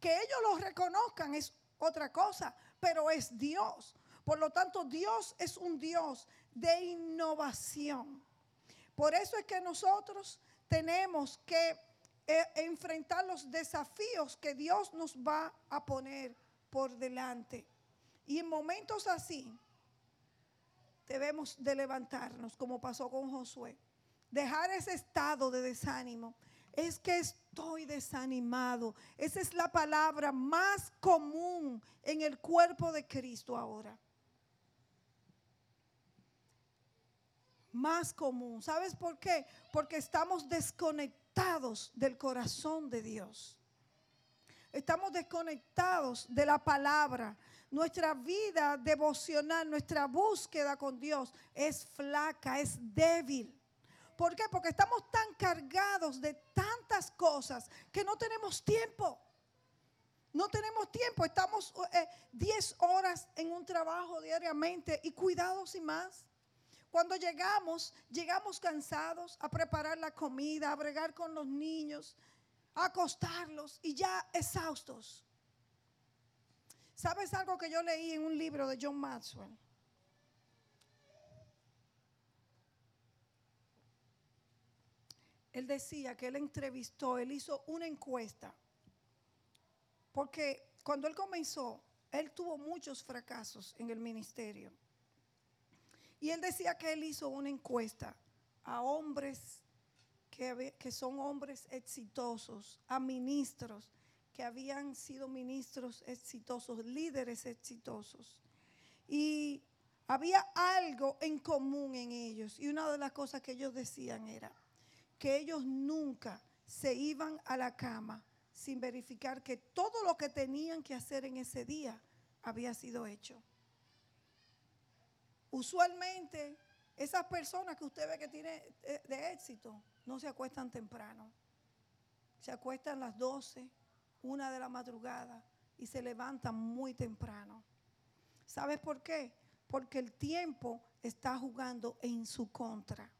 Que ellos lo reconozcan es otra cosa, pero es Dios. Por lo tanto, Dios es un Dios de innovación. Por eso es que nosotros tenemos que eh, enfrentar los desafíos que Dios nos va a poner por delante. Y en momentos así, debemos de levantarnos, como pasó con Josué. Dejar ese estado de desánimo es que estoy desanimado. Esa es la palabra más común en el cuerpo de Cristo ahora. Más común. ¿Sabes por qué? Porque estamos desconectados del corazón de Dios. Estamos desconectados de la palabra. Nuestra vida devocional, nuestra búsqueda con Dios es flaca, es débil. ¿Por qué? Porque estamos tan cargados de tantas cosas que no tenemos tiempo. No tenemos tiempo, estamos 10 eh, horas en un trabajo diariamente y cuidados y más. Cuando llegamos, llegamos cansados a preparar la comida, a bregar con los niños, acostarlos y ya exhaustos. ¿Sabes algo que yo leí en un libro de John Maxwell? él decía que él entrevistó, él hizo una encuesta, porque cuando él comenzó, él tuvo muchos fracasos en el ministerio. Y él decía que él hizo una encuesta a hombres que, son hombres exitosos, a ministros, que habían sido ministros exitosos, líderes exitosos. Y había algo en común en ellos. Y una de las cosas que ellos decían era que ellos nunca se iban a la cama sin verificar que todo lo que tenían que hacer en ese día había sido hecho. Usualmente esas personas que usted ve que tienen eh, de éxito no se acuestan temprano. Se acuestan las 12, una de la madrugada y se levantan muy temprano. ¿Sabes por qué? Porque el tiempo está jugando en su contra.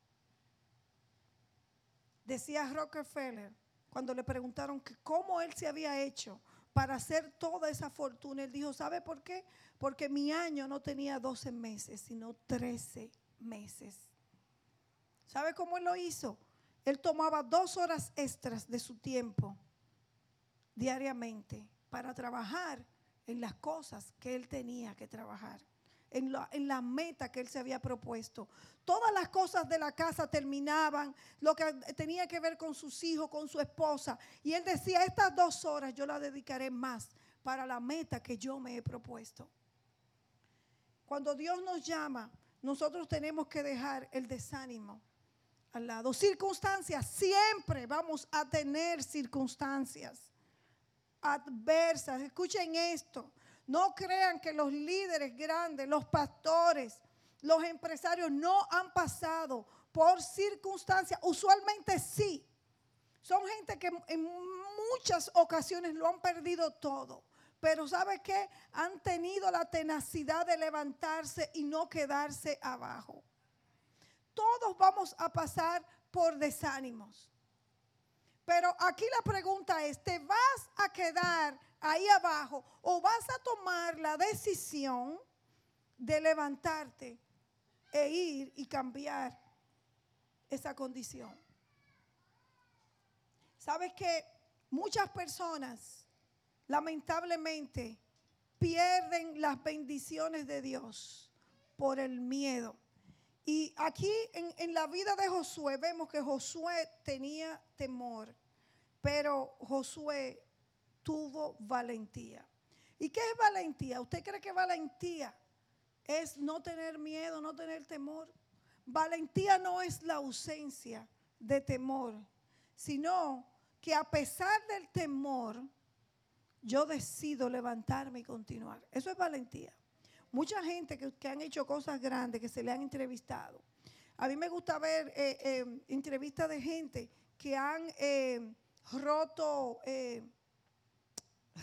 Decía Rockefeller cuando le preguntaron cómo él se había hecho para hacer toda esa fortuna. Él dijo, ¿sabe por qué? Porque mi año no tenía 12 meses, sino 13 meses. ¿Sabe cómo él lo hizo? Él tomaba dos horas extras de su tiempo diariamente para trabajar en las cosas que él tenía que trabajar, en la, meta que él se había propuesto. Todas las cosas de la casa terminaban, lo que tenía que ver con sus hijos, con su esposa. Y él decía, estas dos horas yo las dedicaré más para la meta que yo me he propuesto. Cuando Dios nos llama, nosotros tenemos que dejar el desánimo al lado. Circunstancias, siempre vamos a tener circunstancias adversas. Escuchen esto. No crean que los líderes grandes, los pastores, los empresarios no han pasado por circunstancias. Usualmente sí. Son gente que en muchas ocasiones lo han perdido todo. Pero ¿sabe qué? Han tenido la tenacidad de levantarse y no quedarse abajo. Todos vamos a pasar por desánimos. Pero aquí la pregunta es, ¿te vas a quedar ahí abajo o vas a tomar la decisión de levantarte e ir y cambiar esa condición? ¿Sabes que muchas personas lamentablemente pierden las bendiciones de Dios por el miedo? Y aquí en, en, la vida de Josué vemos que Josué tenía temor, pero Josué tuvo valentía. ¿Y qué es valentía? ¿Usted cree que valentía es no tener miedo, no tener temor? Valentía no es la ausencia de temor, sino que a pesar del temor, yo decido levantarme y continuar. Eso es valentía mucha gente que, han hecho cosas grandes, que se le han entrevistado. A mí me gusta ver eh, eh, entrevistas de gente que han eh, roto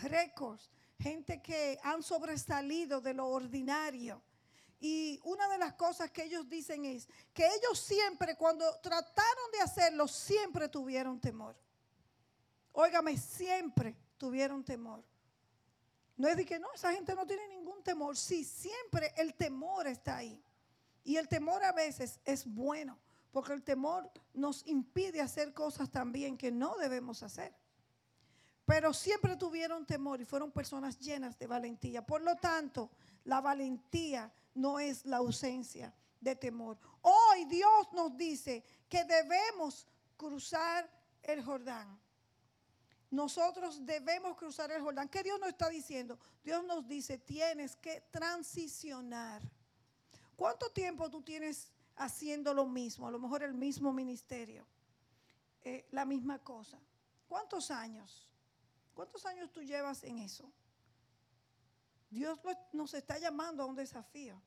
récords, gente que han sobresalido de lo ordinario. Y una de las cosas que ellos dicen es que ellos siempre, cuando trataron de hacerlo, siempre tuvieron temor. Óigame, siempre tuvieron temor. No es de que no, esa gente no tiene ningún temor. Sí, siempre el temor está ahí. Y el temor a veces es bueno, porque el temor nos impide hacer cosas también que no debemos hacer. Pero siempre tuvieron temor y fueron personas llenas de valentía. Por lo tanto, la valentía no es la ausencia de temor. Hoy Dios nos dice que debemos cruzar el Jordán nosotros debemos cruzar el Jordán. ¿Qué Dios nos está diciendo? Dios nos dice, tienes que transicionar. ¿Cuánto tiempo tú tienes haciendo lo mismo? A lo mejor el mismo ministerio, eh, la misma cosa. ¿Cuántos años? ¿Cuántos años tú llevas en eso? Dios nos está llamando a un desafío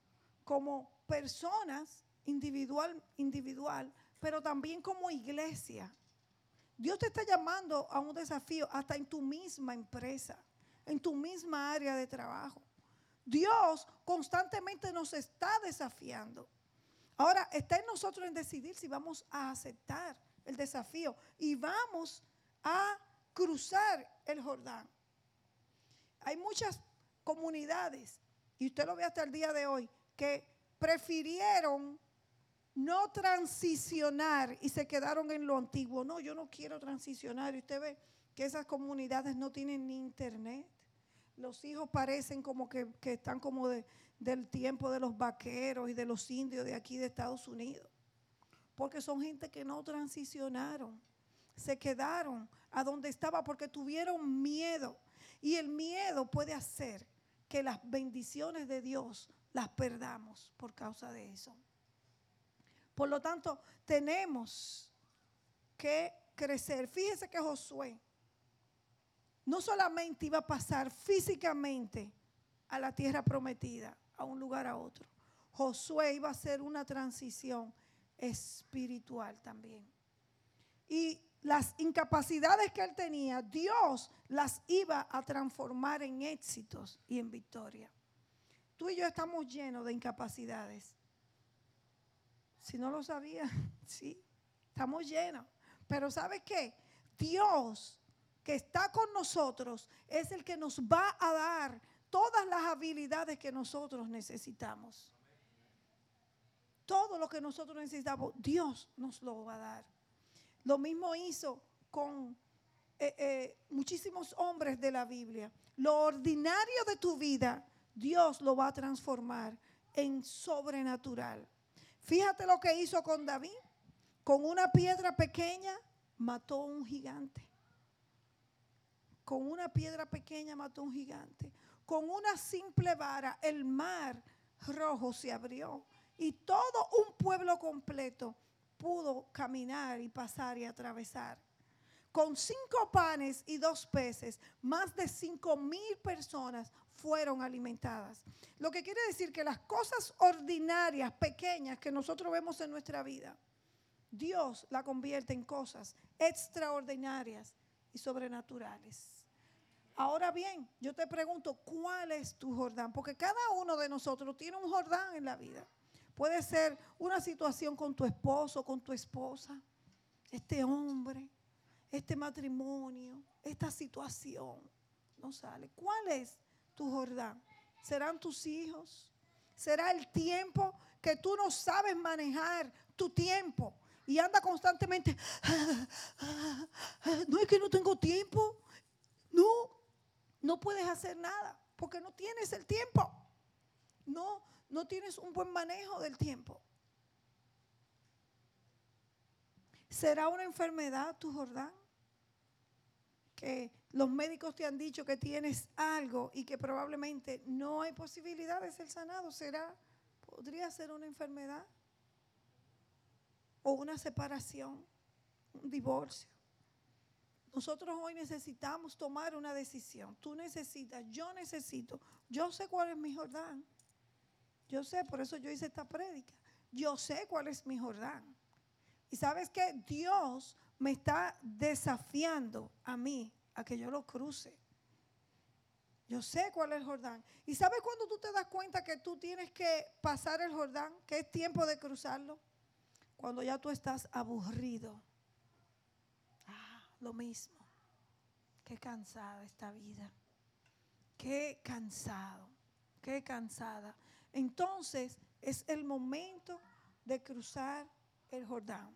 como personas individual, individual, pero también como iglesia. Dios te está llamando a un desafío hasta en tu misma empresa, en tu misma área de trabajo. Dios constantemente nos está desafiando. Ahora está en nosotros en decidir si vamos a aceptar el desafío y vamos a cruzar el Jordán. Hay muchas comunidades, y usted lo ve hasta el día de hoy, que prefirieron no transicionar y se quedaron en lo antiguo. No, yo no quiero transicionar. Y usted ve que esas comunidades no tienen ni internet. Los hijos parecen como que, están como del tiempo de los vaqueros y de los indios de aquí de Estados Unidos. Porque son gente que no transicionaron. se quedaron a donde estaba porque tuvieron miedo. Y el miedo puede hacer que las bendiciones de Dios las perdamos por causa de eso. Por lo tanto, tenemos que crecer. Fíjese que Josué no solamente iba a pasar físicamente a la tierra prometida, a un lugar a otro. Josué iba a hacer una transición espiritual también. Y las incapacidades que él tenía, Dios las iba a transformar en éxitos y en victoria. Tú y yo estamos llenos de incapacidades. Si no lo sabía, *laughs* sí, estamos llenos. Pero ¿sabes qué? Dios que está con nosotros es el que nos va a dar todas las habilidades que nosotros necesitamos. Todo lo que nosotros necesitamos, Dios nos lo va a dar. Lo mismo hizo con eh, eh, muchísimos hombres de la Biblia. Lo ordinario de tu vida, Dios lo va a transformar en sobrenatural. Fíjate lo que hizo con David. Con una piedra pequeña mató a un gigante. Con una piedra pequeña mató a un gigante. Con una simple vara el mar rojo se abrió y todo un pueblo completo pudo caminar y pasar y atravesar. Con cinco panes y dos peces, más de cinco mil personas fueron alimentadas. Lo que quiere decir que las cosas ordinarias, pequeñas que nosotros vemos en nuestra vida, Dios la convierte en cosas extraordinarias y sobrenaturales. Ahora bien, yo te pregunto, ¿cuál es tu Jordán? Porque cada uno de nosotros tiene un Jordán en la vida. Puede ser una situación con tu esposo, con tu esposa, este hombre, este matrimonio, esta situación. No sale. ¿Cuál es tu Jordán? ¿Serán tus hijos? ¿Será el tiempo que tú no sabes manejar tu tiempo? Y anda constantemente, no es que no tengo tiempo. No, no puedes hacer nada porque no tienes el tiempo. No, no tienes un buen manejo del tiempo. ¿Será una enfermedad tu Jordán? Que los médicos te han dicho que tienes algo y que probablemente no hay posibilidad de ser sanado. ¿Será? ¿Podría ser una enfermedad? ¿O una separación? ¿Un divorcio? Nosotros hoy necesitamos tomar una decisión. Tú necesitas, yo necesito. Yo sé cuál es mi Jordán. Yo sé, por eso yo hice esta prédica. Yo sé cuál es mi Jordán. Y sabes que Dios me está desafiando a mí a que yo lo cruce. Yo sé cuál es el Jordán. ¿Y sabes cuando tú te das cuenta que tú tienes que pasar el Jordán? Que es tiempo de cruzarlo. Cuando ya tú estás aburrido. Ah, lo mismo. Qué cansada esta vida. Qué cansado. Qué cansada. Entonces es el momento de cruzar el Jordán.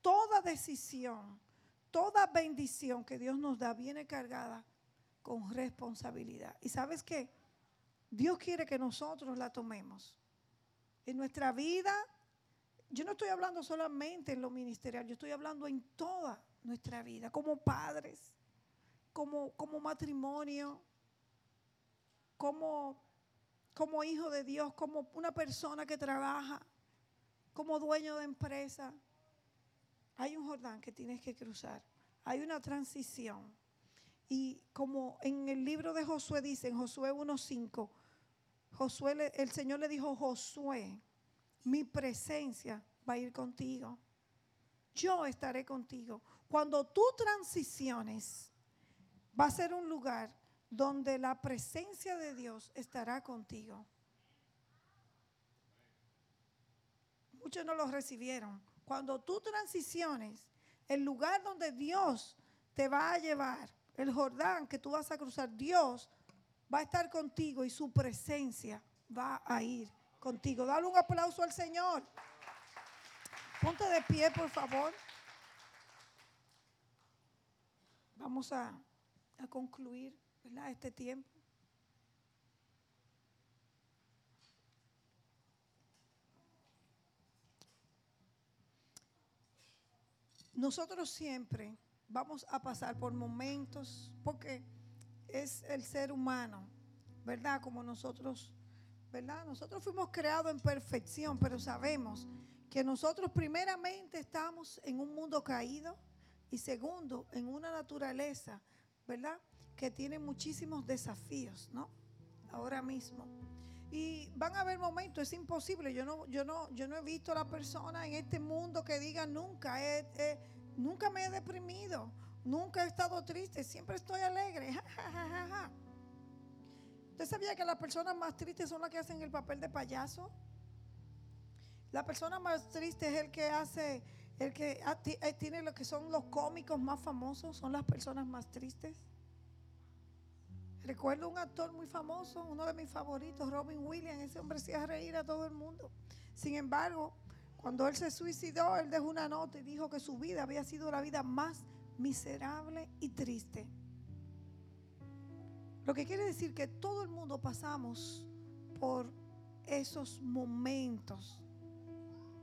Toda decisión, toda bendición que Dios nos da viene cargada con responsabilidad. ¿Y sabes qué? Dios quiere que nosotros la tomemos. En nuestra vida, yo no estoy hablando solamente en lo ministerial, yo estoy hablando en toda nuestra vida, como padres, como, como matrimonio, como como hijo de Dios, como una persona que trabaja, como dueño de empresa. Hay un Jordán que tienes que cruzar. Hay una transición. Y como en el libro de Josué dice, en Josué 1.5, Josué, el Señor le dijo, Josué, mi presencia va a ir contigo. Yo estaré contigo. Cuando tú transiciones, va a ser un lugar donde la presencia de Dios estará contigo. Muchos no lo recibieron. Cuando tú transiciones, el lugar donde Dios te va a llevar, el Jordán que tú vas a cruzar, Dios va a estar contigo y su presencia va a ir contigo. Dale un aplauso al Señor. Ponte de pie, por favor. Vamos a, a concluir. ¿verdad? Este tiempo. Nosotros siempre vamos a pasar por momentos, porque es el ser humano, ¿verdad? Como nosotros, ¿verdad? Nosotros fuimos creados en perfección, pero sabemos que nosotros primeramente estamos en un mundo caído y segundo, en una naturaleza, ¿verdad? Que tiene muchísimos desafíos, ¿no? Ahora mismo. Y van a haber momentos, es imposible. Yo no, yo no, yo no he visto a la persona en este mundo que diga nunca, nunca me he deprimido, nunca he estado triste, siempre estoy alegre. ¿Usted sabía que las personas más tristes son las que hacen el papel de payaso? La persona más triste es el que hace, el que eh, tiene lo que son los cómicos más famosos, son las personas más tristes. Recuerdo un actor muy famoso, uno de mis favoritos, Robin Williams. Ese hombre hacía reír a todo el mundo. Sin embargo, cuando él se suicidó, él dejó una nota y dijo que su vida había sido la vida más miserable y triste. Lo que quiere decir que todo el mundo pasamos por esos momentos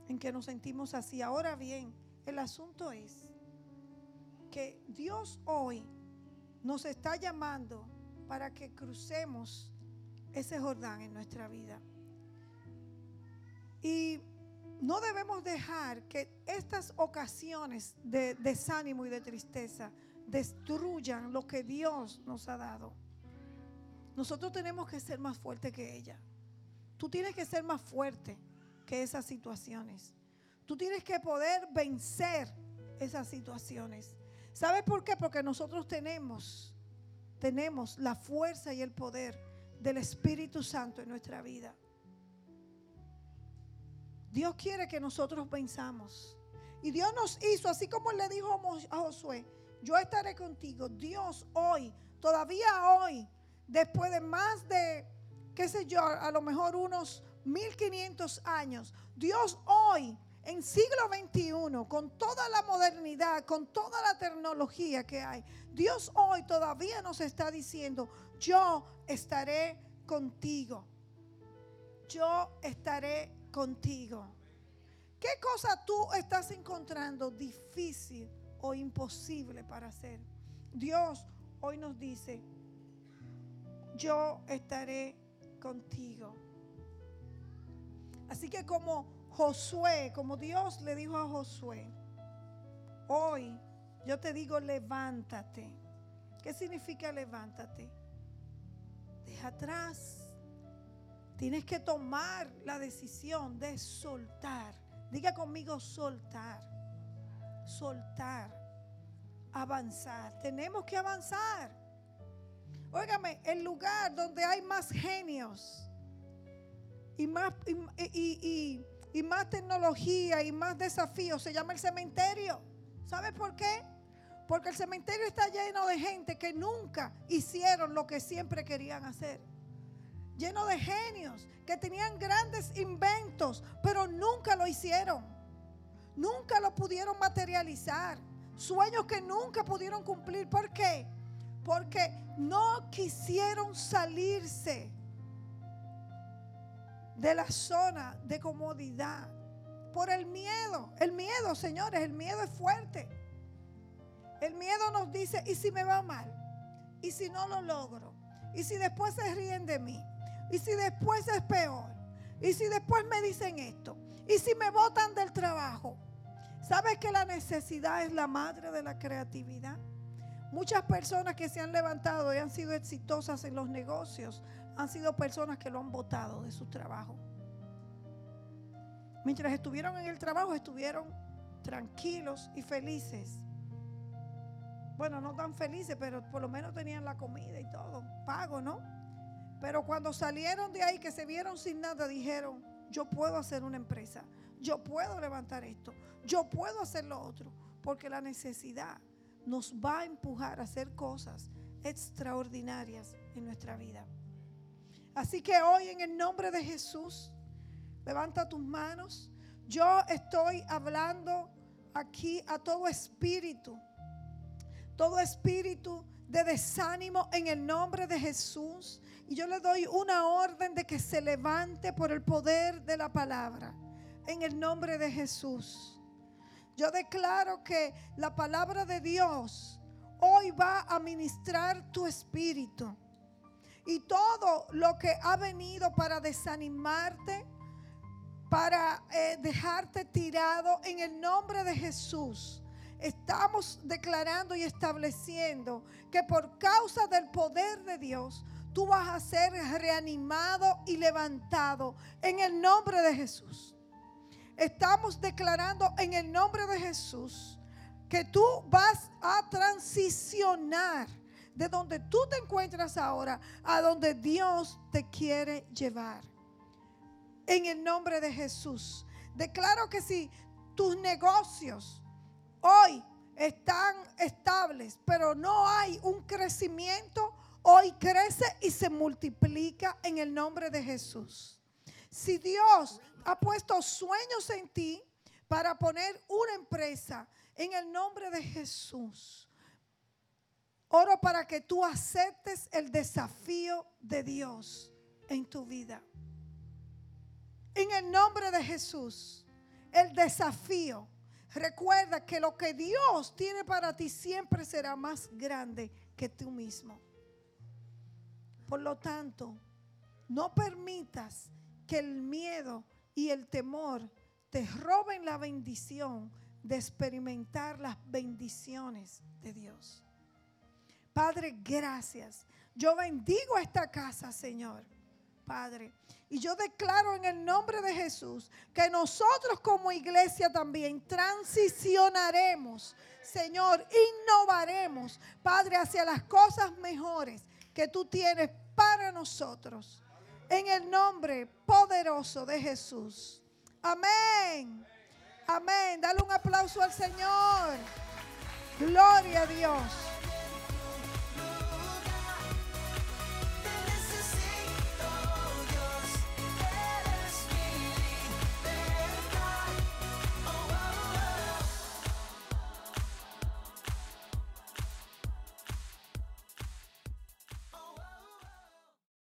en que nos sentimos así. Ahora bien, el asunto es que Dios hoy nos está llamando para que crucemos ese Jordán en nuestra vida. Y no debemos dejar que estas ocasiones de desánimo y de tristeza destruyan lo que Dios nos ha dado. Nosotros tenemos que ser más fuertes que ella. Tú tienes que ser más fuerte que esas situaciones. Tú tienes que poder vencer esas situaciones. ¿Sabes por qué? Porque nosotros tenemos tenemos la fuerza y el poder del Espíritu Santo en nuestra vida. Dios quiere que nosotros pensamos. Y Dios nos hizo, así como le dijo a Josué, yo estaré contigo. Dios hoy, todavía hoy, después de más de, qué sé yo, a lo mejor unos 1500 años, Dios hoy en siglo XXI, con toda la modernidad, con toda la tecnología que hay, Dios hoy todavía nos está diciendo, yo estaré contigo. Yo estaré contigo. ¿Qué cosa tú estás encontrando difícil o imposible para hacer? Dios hoy nos dice, yo estaré contigo. Así que como Josué, como Dios le dijo a Josué, hoy yo te digo levántate. ¿Qué significa levántate? Deja atrás. Tienes que tomar la decisión de soltar. Diga conmigo soltar. Soltar. Avanzar. Tenemos que avanzar. Óigame, el lugar donde hay más genios y más, y, y más tecnología y más desafíos se llama el cementerio. ¿Sabe por qué? Porque el cementerio está lleno de gente que nunca hicieron lo que siempre querían hacer. Lleno de genios que tenían grandes inventos, pero nunca lo hicieron. Nunca lo pudieron materializar. Sueños que nunca pudieron cumplir. ¿Por qué? Porque no quisieron salirse de la zona de comodidad. Por el miedo. El miedo, señores, el miedo es fuerte. El miedo nos dice, ¿y si me va mal? ¿Y si no lo logro? ¿Y si después se ríen de mí? ¿Y si después es peor? ¿Y si después me dicen esto? ¿Y si me botan del trabajo? ¿Sabes que la necesidad es la madre de la creatividad? Muchas personas que se han levantado y han sido exitosas en los negocios han sido personas que lo han votado de su trabajo. Mientras estuvieron en el trabajo, estuvieron tranquilos y felices. Bueno, no tan felices, pero por lo menos tenían la comida y todo, pago, ¿no? Pero cuando salieron de ahí, que se vieron sin nada, dijeron, yo puedo hacer una empresa, yo puedo levantar esto, yo puedo hacer lo otro, porque la necesidad nos va a empujar a hacer cosas extraordinarias en nuestra vida. Así que hoy en el nombre de Jesús, levanta tus manos. Yo estoy hablando aquí a todo espíritu, todo espíritu de desánimo en el nombre de Jesús. Y yo le doy una orden de que se levante por el poder de la palabra, en el nombre de Jesús. Yo declaro que la palabra de Dios hoy va a ministrar tu espíritu. Y todo lo que ha venido para desanimarte, para eh, dejarte tirado en el nombre de Jesús. Estamos declarando y estableciendo que por causa del poder de Dios, tú vas a ser reanimado y levantado en el nombre de Jesús. Estamos declarando en el nombre de Jesús que tú vas a transicionar de donde tú te encuentras ahora a donde Dios te quiere llevar. En el nombre de Jesús. Declaro que si tus negocios hoy están estables, pero no hay un crecimiento, hoy crece y se multiplica en el nombre de Jesús. Si Dios ha puesto sueños en ti para poner una empresa en el nombre de Jesús, oro para que tú aceptes el desafío de Dios en tu vida. En el nombre de Jesús, el desafío. Recuerda que lo que Dios tiene para ti siempre será más grande que tú mismo. Por lo tanto, no permitas que el miedo y el temor te roben la bendición de experimentar las bendiciones de Dios. Padre, gracias. Yo bendigo esta casa, Señor. Padre. Y yo declaro en el nombre de Jesús que nosotros como iglesia también transicionaremos, Señor, innovaremos, Padre, hacia las cosas mejores que tú tienes para nosotros. En el nombre poderoso de Jesús. Amén. Amén. Dale un aplauso al Señor. Gloria a Dios.